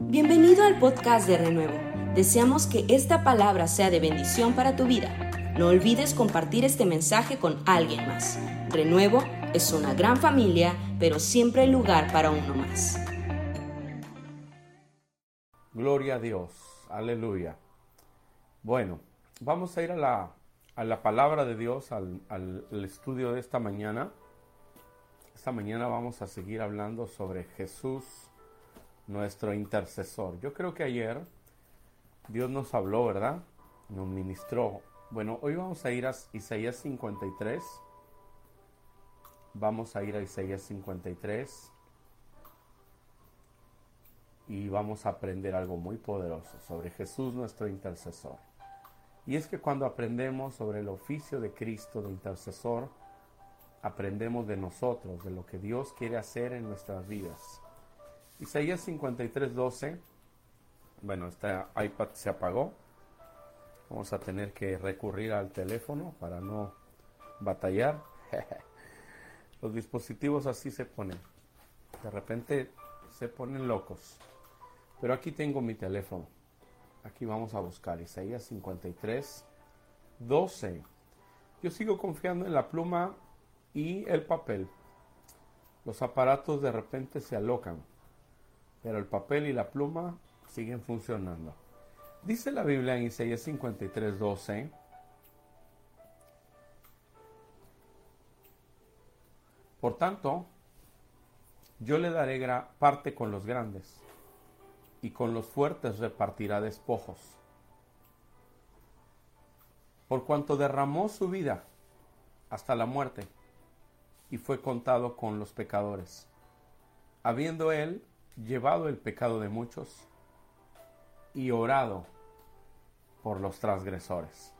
Bienvenido al podcast de Renuevo. Deseamos que esta palabra sea de bendición para tu vida. No olvides compartir este mensaje con alguien más. Renuevo es una gran familia, pero siempre hay lugar para uno más. Gloria a Dios, aleluya. Bueno, vamos a ir a la, a la palabra de Dios, al, al estudio de esta mañana. Esta mañana vamos a seguir hablando sobre Jesús, nuestro intercesor. Yo creo que ayer Dios nos habló, ¿verdad? Nos ministró. Bueno, hoy vamos a ir a Isaías 53. Vamos a ir a Isaías 53 y vamos a aprender algo muy poderoso sobre Jesús nuestro intercesor. Y es que cuando aprendemos sobre el oficio de Cristo de intercesor, aprendemos de nosotros, de lo que Dios quiere hacer en nuestras vidas. Isaías 53, 12. Bueno, este iPad se apagó. Vamos a tener que recurrir al teléfono para no batallar. Los dispositivos así se ponen. De repente se ponen locos. Pero aquí tengo mi teléfono. Aquí vamos a buscar Isaías 53, 12. Yo sigo confiando en la pluma y el papel. Los aparatos de repente se alocan, pero el papel y la pluma siguen funcionando. Dice la Biblia en Isaías 53, 12. Por tanto, yo le daré parte con los grandes y con los fuertes repartirá despojos. Por cuanto derramó su vida hasta la muerte y fue contado con los pecadores, habiendo él llevado el pecado de muchos y orado por los transgresores.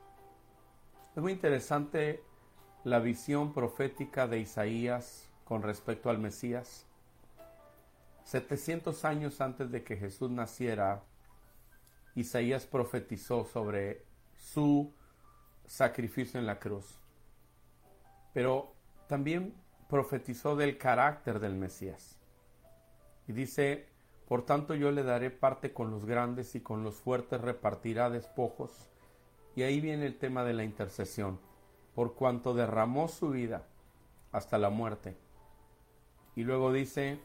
Es muy interesante la visión profética de Isaías con respecto al Mesías 700 años antes de que Jesús naciera, Isaías profetizó sobre su sacrificio en la cruz. Pero también profetizó del carácter del Mesías. Y dice, por tanto yo le daré parte con los grandes y con los fuertes repartirá despojos. Y ahí viene el tema de la intercesión, por cuanto derramó su vida hasta la muerte. Y luego dice,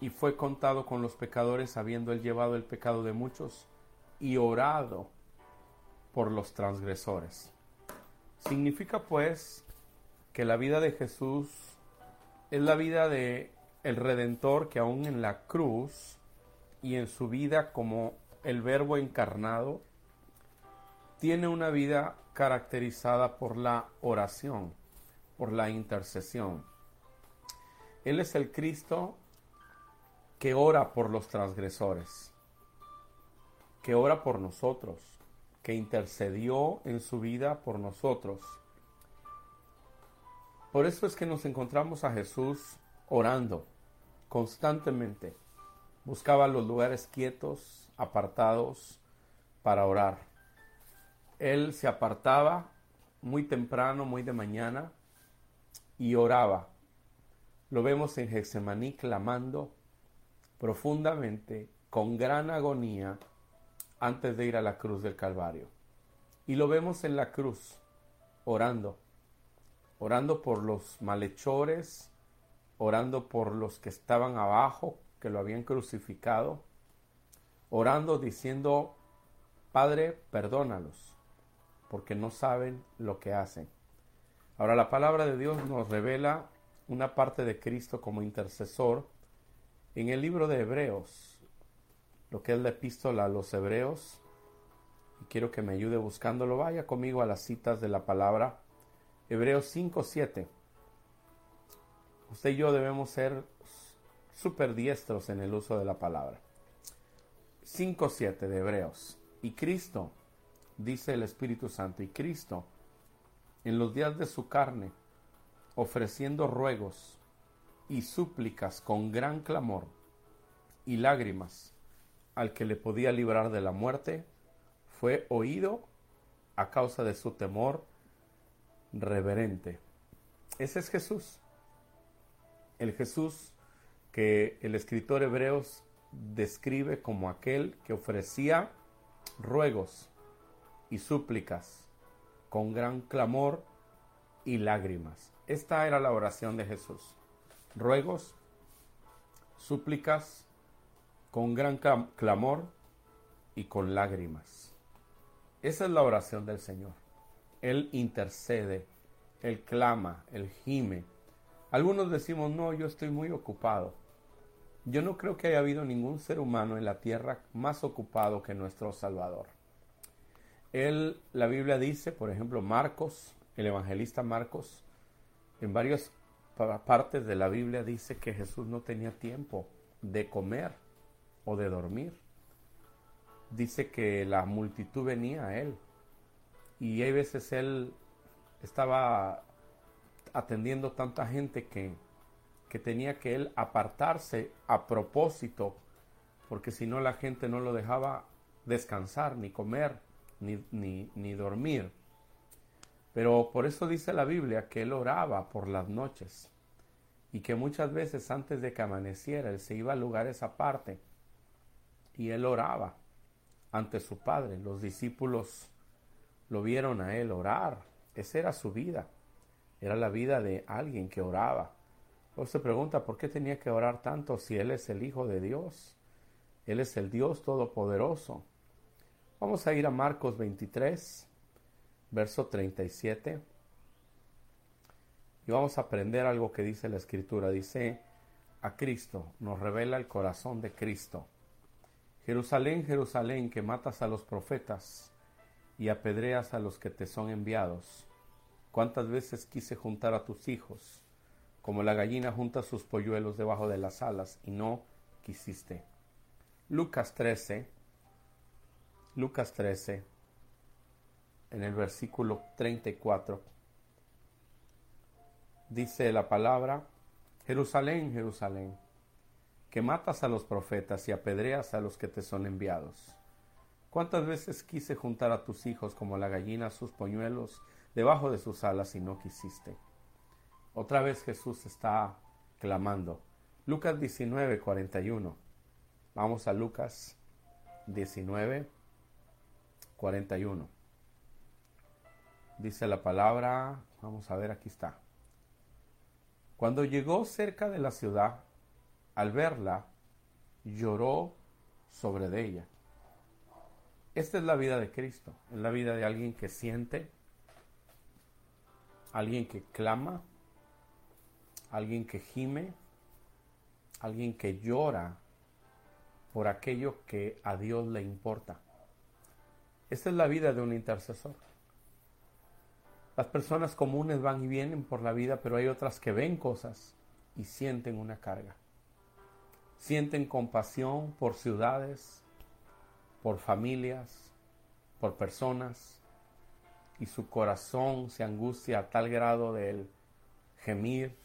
y fue contado con los pecadores habiendo él llevado el pecado de muchos y orado por los transgresores. Significa pues que la vida de Jesús es la vida de el redentor que aún en la cruz y en su vida como el verbo encarnado tiene una vida caracterizada por la oración, por la intercesión. Él es el Cristo que ora por los transgresores, que ora por nosotros, que intercedió en su vida por nosotros. Por eso es que nos encontramos a Jesús orando constantemente. Buscaba los lugares quietos, apartados, para orar. Él se apartaba muy temprano, muy de mañana, y oraba. Lo vemos en Getsemaní clamando, profundamente, con gran agonía, antes de ir a la cruz del Calvario. Y lo vemos en la cruz, orando, orando por los malhechores, orando por los que estaban abajo, que lo habían crucificado, orando diciendo, Padre, perdónalos, porque no saben lo que hacen. Ahora la palabra de Dios nos revela una parte de Cristo como intercesor, en el libro de Hebreos, lo que es la epístola a los Hebreos, y quiero que me ayude buscándolo, vaya conmigo a las citas de la palabra, Hebreos 5, 7. Usted y yo debemos ser súper diestros en el uso de la palabra. 5, 7 de Hebreos. Y Cristo, dice el Espíritu Santo, y Cristo, en los días de su carne, ofreciendo ruegos y súplicas con gran clamor y lágrimas al que le podía librar de la muerte, fue oído a causa de su temor reverente. Ese es Jesús. El Jesús que el escritor Hebreos describe como aquel que ofrecía ruegos y súplicas con gran clamor y lágrimas. Esta era la oración de Jesús. Ruegos, súplicas con gran clamor y con lágrimas. Esa es la oración del Señor. Él intercede, Él clama, Él gime. Algunos decimos, no, yo estoy muy ocupado. Yo no creo que haya habido ningún ser humano en la tierra más ocupado que nuestro Salvador. Él, la Biblia dice, por ejemplo, Marcos, el evangelista Marcos, en varias partes de la Biblia dice que Jesús no tenía tiempo de comer o de dormir. Dice que la multitud venía a él y hay veces él estaba atendiendo tanta gente que, que tenía que él apartarse a propósito, porque si no la gente no lo dejaba descansar, ni comer, ni, ni, ni dormir. Pero por eso dice la Biblia que él oraba por las noches y que muchas veces antes de que amaneciera él se iba a lugares aparte y él oraba ante su padre. Los discípulos lo vieron a él orar. Esa era su vida. Era la vida de alguien que oraba. O se pregunta por qué tenía que orar tanto si Él es el Hijo de Dios. Él es el Dios Todopoderoso. Vamos a ir a Marcos 23, verso 37. Y vamos a aprender algo que dice la Escritura. Dice, a Cristo, nos revela el corazón de Cristo. Jerusalén, Jerusalén, que matas a los profetas y apedreas a los que te son enviados. Cuántas veces quise juntar a tus hijos, como la gallina junta sus polluelos debajo de las alas, y no quisiste. Lucas 13, Lucas 13, en el versículo 34, dice la palabra, Jerusalén, Jerusalén, que matas a los profetas y apedreas a los que te son enviados. ¿Cuántas veces quise juntar a tus hijos como la gallina sus poñuelos debajo de sus alas y no quisiste? Otra vez Jesús está clamando. Lucas 19, 41. Vamos a Lucas 19, 41. Dice la palabra, vamos a ver, aquí está. Cuando llegó cerca de la ciudad, al verla, lloró sobre ella esta es la vida de Cristo, es la vida de alguien que siente, alguien que clama, alguien que gime, alguien que llora por aquello que a Dios le importa. Esta es la vida de un intercesor. Las personas comunes van y vienen por la vida, pero hay otras que ven cosas y sienten una carga. Sienten compasión por ciudades, por familias, por personas, y su corazón se angustia a tal grado del gemir,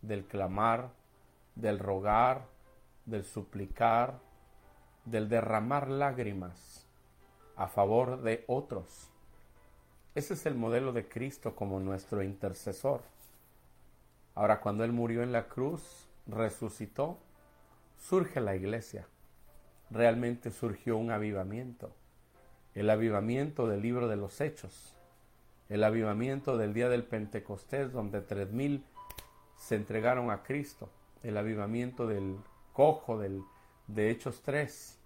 del clamar, del rogar, del suplicar, del derramar lágrimas a favor de otros. Ese es el modelo de Cristo como nuestro intercesor. Ahora, cuando Él murió en la cruz, resucitó, surge la iglesia realmente surgió un avivamiento. El avivamiento del libro de los Hechos. El avivamiento del día del Pentecostés, donde tres mil se entregaron a Cristo. El avivamiento del cojo del, de Hechos 3,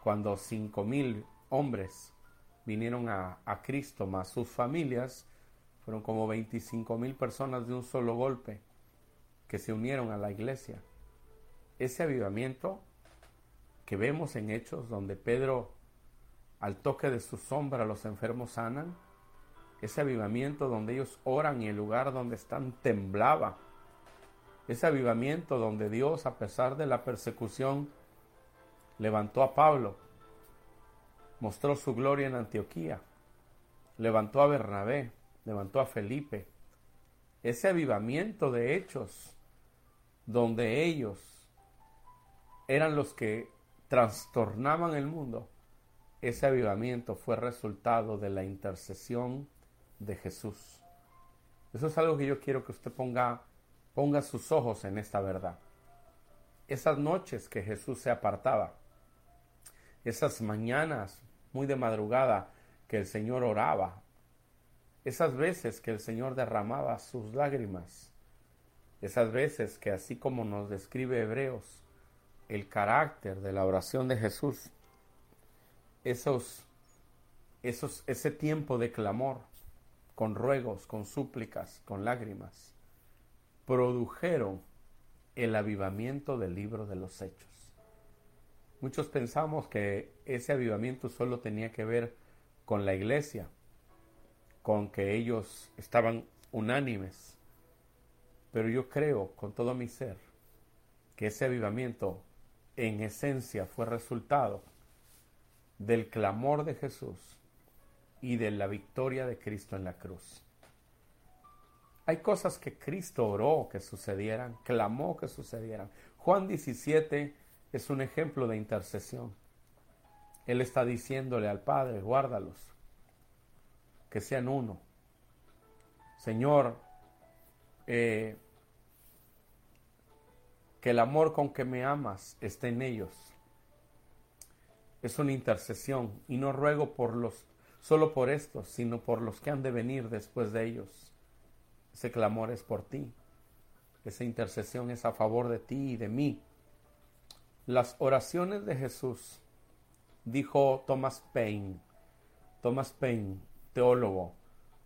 cuando cinco mil hombres vinieron a, a Cristo, más sus familias, fueron como 25 mil personas de un solo golpe que se unieron a la iglesia. Ese avivamiento que vemos en Hechos, donde Pedro, al toque de su sombra, los enfermos sanan, ese avivamiento donde ellos oran y el lugar donde están temblaba, ese avivamiento donde Dios, a pesar de la persecución, levantó a Pablo, mostró su gloria en Antioquía, levantó a Bernabé, levantó a Felipe, ese avivamiento de hechos donde ellos eran los que trastornaban el mundo, ese avivamiento fue resultado de la intercesión de Jesús. Eso es algo que yo quiero que usted ponga, ponga sus ojos en esta verdad. esas noches que Jesús se apartaba, esas mañanas muy de madrugada que el Señor oraba, esas veces que el Señor derramaba sus lágrimas, esas veces que así como nos describe Hebreos, el carácter de la oración de Jesús, esos, esos, ese tiempo de clamor, con ruegos, con súplicas, con lágrimas, produjeron el avivamiento del libro de los hechos. Muchos pensamos que ese avivamiento solo tenía que ver con la iglesia, con que ellos estaban unánimes. Pero yo creo con todo mi ser que ese avivamiento en esencia fue resultado del clamor de Jesús y de la victoria de Cristo en la cruz. Hay cosas que Cristo oró que sucedieran, clamó que sucedieran. Juan 17 es un ejemplo de intercesión. Él está diciéndole al Padre, guárdalos, que sean uno. Señor, eh, que el amor con que me amas esté en ellos. Es una intercesión y no ruego por los solo por estos, sino por los que han de venir después de ellos. Ese clamor es por ti. Esa intercesión es a favor de ti y de mí. Las oraciones de Jesús, dijo Thomas Paine, Thomas Paine, teólogo,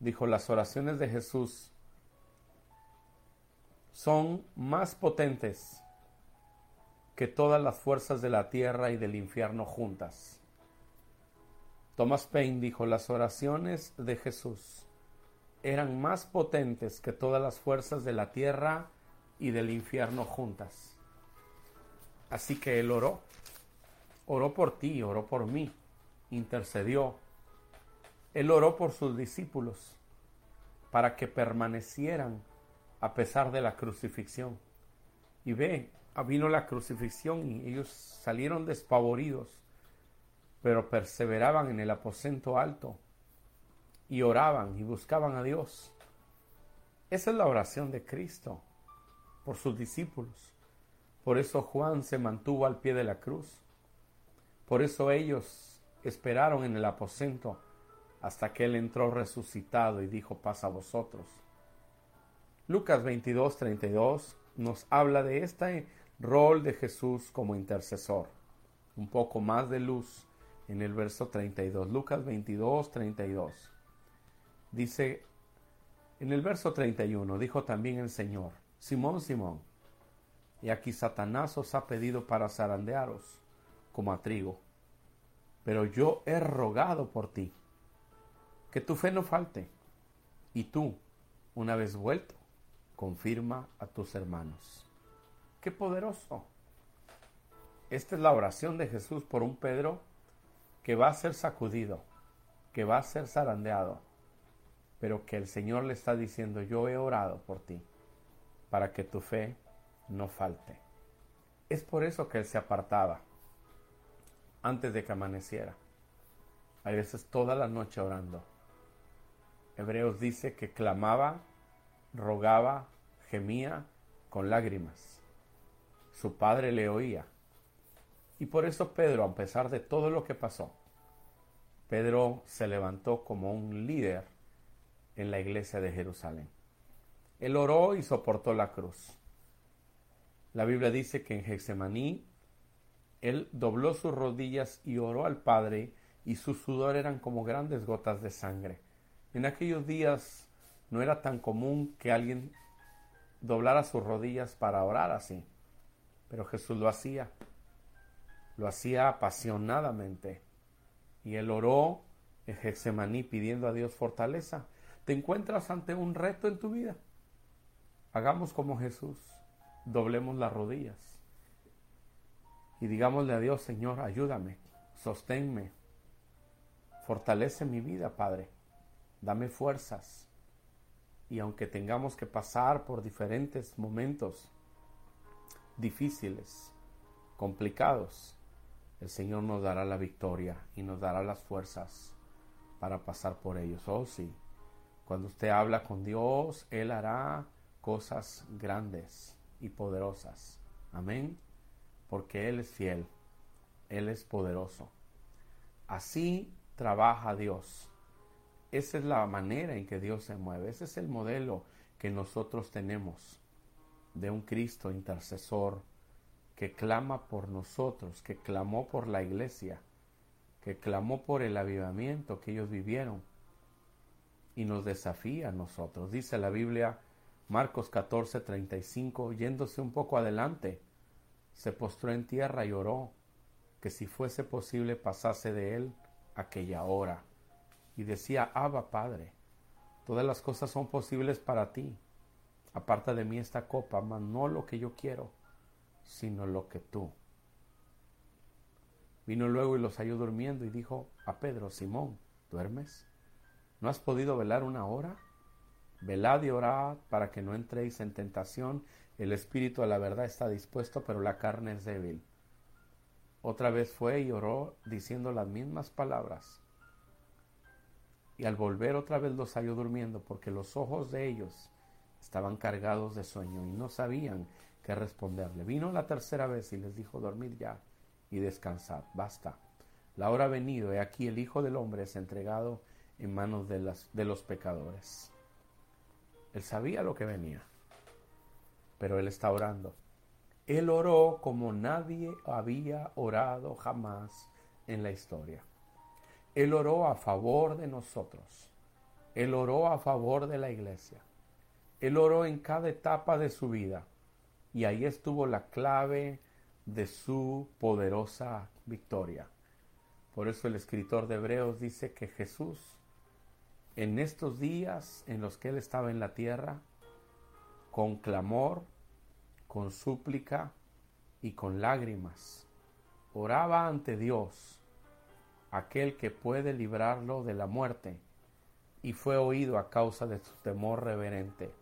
dijo, las oraciones de Jesús son más potentes que todas las fuerzas de la tierra y del infierno juntas. Thomas Paine dijo, las oraciones de Jesús eran más potentes que todas las fuerzas de la tierra y del infierno juntas. Así que él oró, oró por ti, oró por mí, intercedió. Él oró por sus discípulos para que permanecieran a pesar de la crucifixión. Y ve, vino la crucifixión y ellos salieron despavoridos, pero perseveraban en el aposento alto y oraban y buscaban a Dios. Esa es la oración de Cristo por sus discípulos. Por eso Juan se mantuvo al pie de la cruz. Por eso ellos esperaron en el aposento hasta que Él entró resucitado y dijo paz a vosotros. Lucas 22, 32 nos habla de este rol de Jesús como intercesor. Un poco más de luz en el verso 32. Lucas 22, 32. Dice, en el verso 31, dijo también el Señor, Simón, Simón, y aquí Satanás os ha pedido para zarandearos como a trigo, pero yo he rogado por ti, que tu fe no falte, y tú, una vez vuelto, confirma a tus hermanos. ¡Qué poderoso! Esta es la oración de Jesús por un Pedro que va a ser sacudido, que va a ser zarandeado, pero que el Señor le está diciendo, yo he orado por ti, para que tu fe no falte. Es por eso que él se apartaba antes de que amaneciera. A veces toda la noche orando. Hebreos dice que clamaba rogaba, gemía con lágrimas. Su padre le oía. Y por eso Pedro, a pesar de todo lo que pasó, Pedro se levantó como un líder en la iglesia de Jerusalén. Él oró y soportó la cruz. La Biblia dice que en Getsemaní él dobló sus rodillas y oró al Padre y su sudor eran como grandes gotas de sangre. En aquellos días no era tan común que alguien doblara sus rodillas para orar así, pero Jesús lo hacía, lo hacía apasionadamente. Y él oró en Getsemaní pidiendo a Dios fortaleza. ¿Te encuentras ante un reto en tu vida? Hagamos como Jesús, doblemos las rodillas y digámosle a Dios, Señor, ayúdame, sosténme, fortalece mi vida, Padre, dame fuerzas y aunque tengamos que pasar por diferentes momentos difíciles, complicados, el Señor nos dará la victoria y nos dará las fuerzas para pasar por ellos. Oh sí, cuando usted habla con Dios, Él hará cosas grandes y poderosas. Amén. porque Él es fiel, Él es poderoso. Así trabaja Dios. Esa es la manera en que Dios se mueve. Ese es el modelo que nosotros tenemos de un Cristo intercesor que clama por nosotros, que clamó por la iglesia, que clamó por el avivamiento que ellos vivieron y nos desafía a nosotros. Dice la Biblia, Marcos 14, 35, yéndose un poco adelante, se postró en tierra y oró que si fuese posible pasase de él aquella hora. Y decía, Abba Padre, todas las cosas son posibles para ti. Aparta de mí esta copa, mas no lo que yo quiero, sino lo que tú. Vino luego y los halló durmiendo y dijo a Pedro, Simón, ¿duermes? ¿No has podido velar una hora? Velad y orad para que no entréis en tentación. El espíritu a la verdad está dispuesto, pero la carne es débil. Otra vez fue y oró diciendo las mismas palabras. Y al volver otra vez los halló durmiendo, porque los ojos de ellos estaban cargados de sueño y no sabían qué responderle. Vino la tercera vez y les dijo, dormid ya y descansad, basta. La hora ha venido, y aquí el Hijo del Hombre es entregado en manos de, las, de los pecadores. Él sabía lo que venía, pero él está orando. Él oró como nadie había orado jamás en la historia. Él oró a favor de nosotros. Él oró a favor de la iglesia. Él oró en cada etapa de su vida. Y ahí estuvo la clave de su poderosa victoria. Por eso el escritor de Hebreos dice que Jesús, en estos días en los que Él estaba en la tierra, con clamor, con súplica y con lágrimas, oraba ante Dios, aquel que puede librarlo de la muerte, y fue oído a causa de su temor reverente.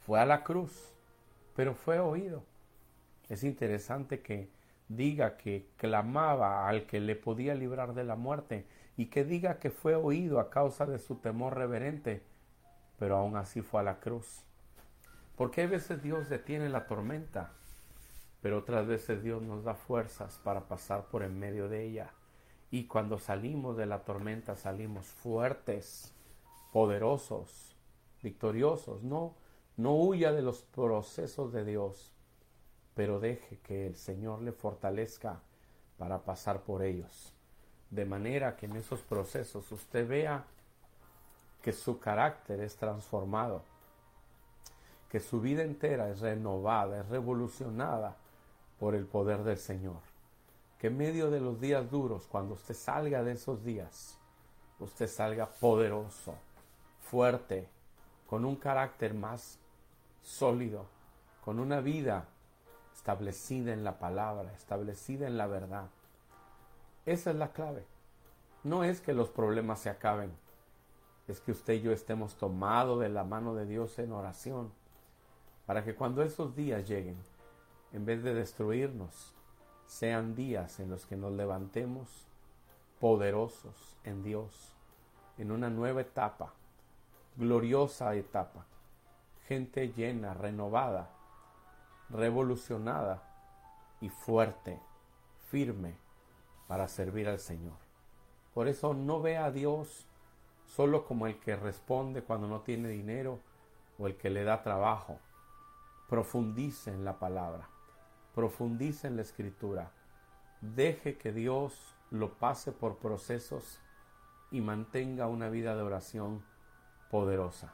Fue a la cruz, pero fue oído. Es interesante que diga que clamaba al que le podía librar de la muerte y que diga que fue oído a causa de su temor reverente, pero aún así fue a la cruz. Porque a veces Dios detiene la tormenta, pero otras veces Dios nos da fuerzas para pasar por en medio de ella. Y cuando salimos de la tormenta salimos fuertes, poderosos, victoriosos. No, no huya de los procesos de Dios, pero deje que el Señor le fortalezca para pasar por ellos. De manera que en esos procesos usted vea que su carácter es transformado, que su vida entera es renovada, es revolucionada por el poder del Señor. Que en medio de los días duros, cuando usted salga de esos días, usted salga poderoso, fuerte, con un carácter más sólido, con una vida establecida en la palabra, establecida en la verdad. Esa es la clave. No es que los problemas se acaben, es que usted y yo estemos tomados de la mano de Dios en oración para que cuando esos días lleguen, en vez de destruirnos, sean días en los que nos levantemos poderosos en Dios, en una nueva etapa, gloriosa etapa, gente llena, renovada, revolucionada y fuerte, firme para servir al Señor. Por eso no ve a Dios solo como el que responde cuando no tiene dinero o el que le da trabajo profundice en la palabra, profundice en la escritura, deje que Dios lo pase por procesos y mantenga una vida de oración poderosa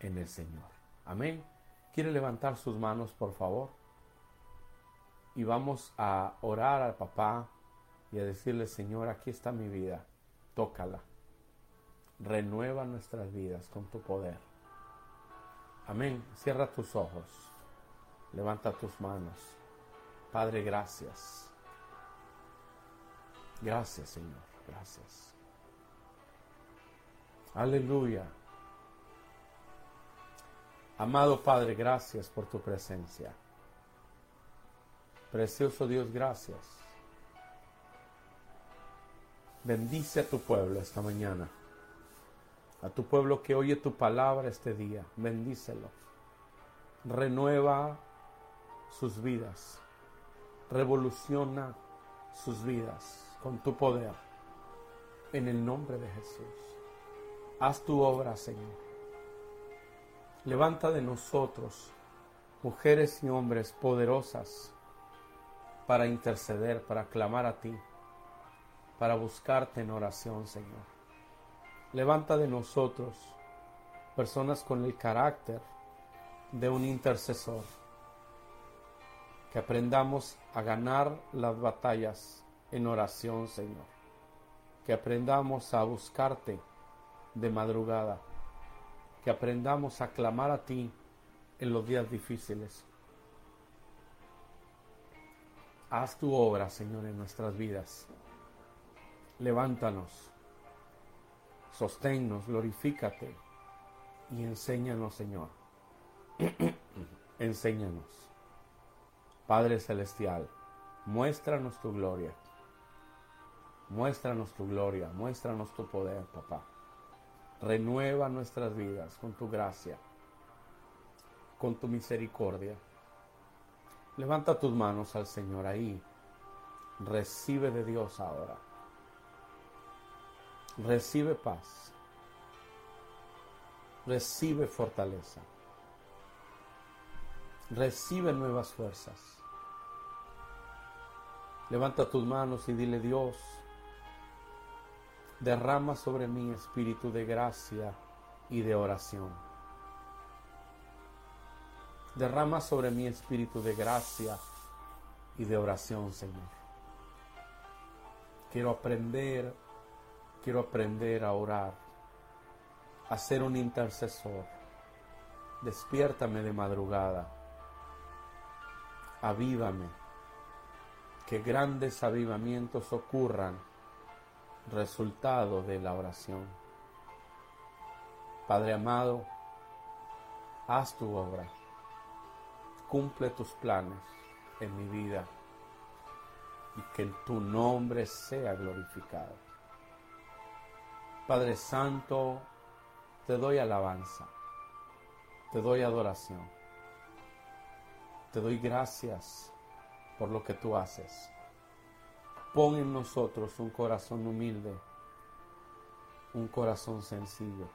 en el Señor. Amén. ¿Quiere levantar sus manos, por favor? Y vamos a orar al papá y a decirle, Señor, aquí está mi vida, tócala. Renueva nuestras vidas con tu poder. Amén. Cierra tus ojos. Levanta tus manos. Padre, gracias. Gracias, Señor. Gracias. Aleluya. Amado Padre, gracias por tu presencia. Precioso Dios, gracias. Bendice a tu pueblo esta mañana. A tu pueblo que oye tu palabra este día. Bendícelo. Renueva sus vidas. Revoluciona sus vidas con tu poder. En el nombre de Jesús. Haz tu obra, Señor. Levanta de nosotros mujeres y hombres poderosas para interceder, para clamar a ti, para buscarte en oración, Señor. Levanta de nosotros personas con el carácter de un intercesor, que aprendamos a ganar las batallas en oración, Señor, que aprendamos a buscarte de madrugada, que aprendamos a clamar a ti en los días difíciles. Haz tu obra, Señor, en nuestras vidas. Levántanos, sosténnos, glorifícate y enséñanos, Señor. enséñanos. Padre Celestial, muéstranos tu gloria. Muéstranos tu gloria, muéstranos tu poder, papá. Renueva nuestras vidas con tu gracia, con tu misericordia. Levanta tus manos al Señor ahí. Recibe de Dios ahora. Recibe paz. Recibe fortaleza. Recibe nuevas fuerzas. Levanta tus manos y dile Dios, derrama sobre mí espíritu de gracia y de oración. Derrama sobre mí espíritu de gracia y de oración, Señor. Quiero aprender, quiero aprender a orar, a ser un intercesor. Despiértame de madrugada. Avívame. Que grandes avivamientos ocurran resultado de la oración. Padre amado, haz tu obra, cumple tus planes en mi vida y que tu nombre sea glorificado. Padre Santo, te doy alabanza, te doy adoración, te doy gracias por lo que tú haces. Pon en nosotros un corazón humilde, un corazón sencillo.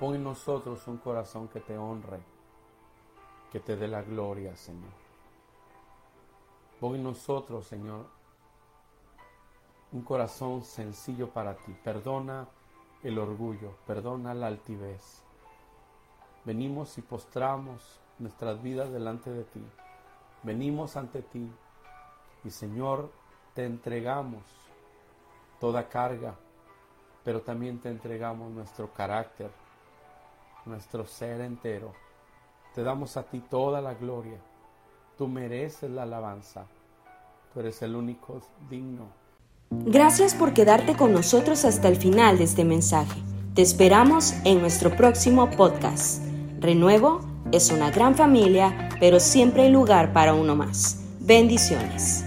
Pon en nosotros un corazón que te honre, que te dé la gloria, Señor. Pon en nosotros, Señor, un corazón sencillo para ti. Perdona el orgullo, perdona la altivez. Venimos y postramos nuestras vidas delante de ti. Venimos ante ti y Señor, te entregamos toda carga, pero también te entregamos nuestro carácter, nuestro ser entero. Te damos a ti toda la gloria. Tú mereces la alabanza. Tú eres el único digno. Gracias por quedarte con nosotros hasta el final de este mensaje. Te esperamos en nuestro próximo podcast. Renuevo es una gran familia, pero siempre hay lugar para uno más. Bendiciones.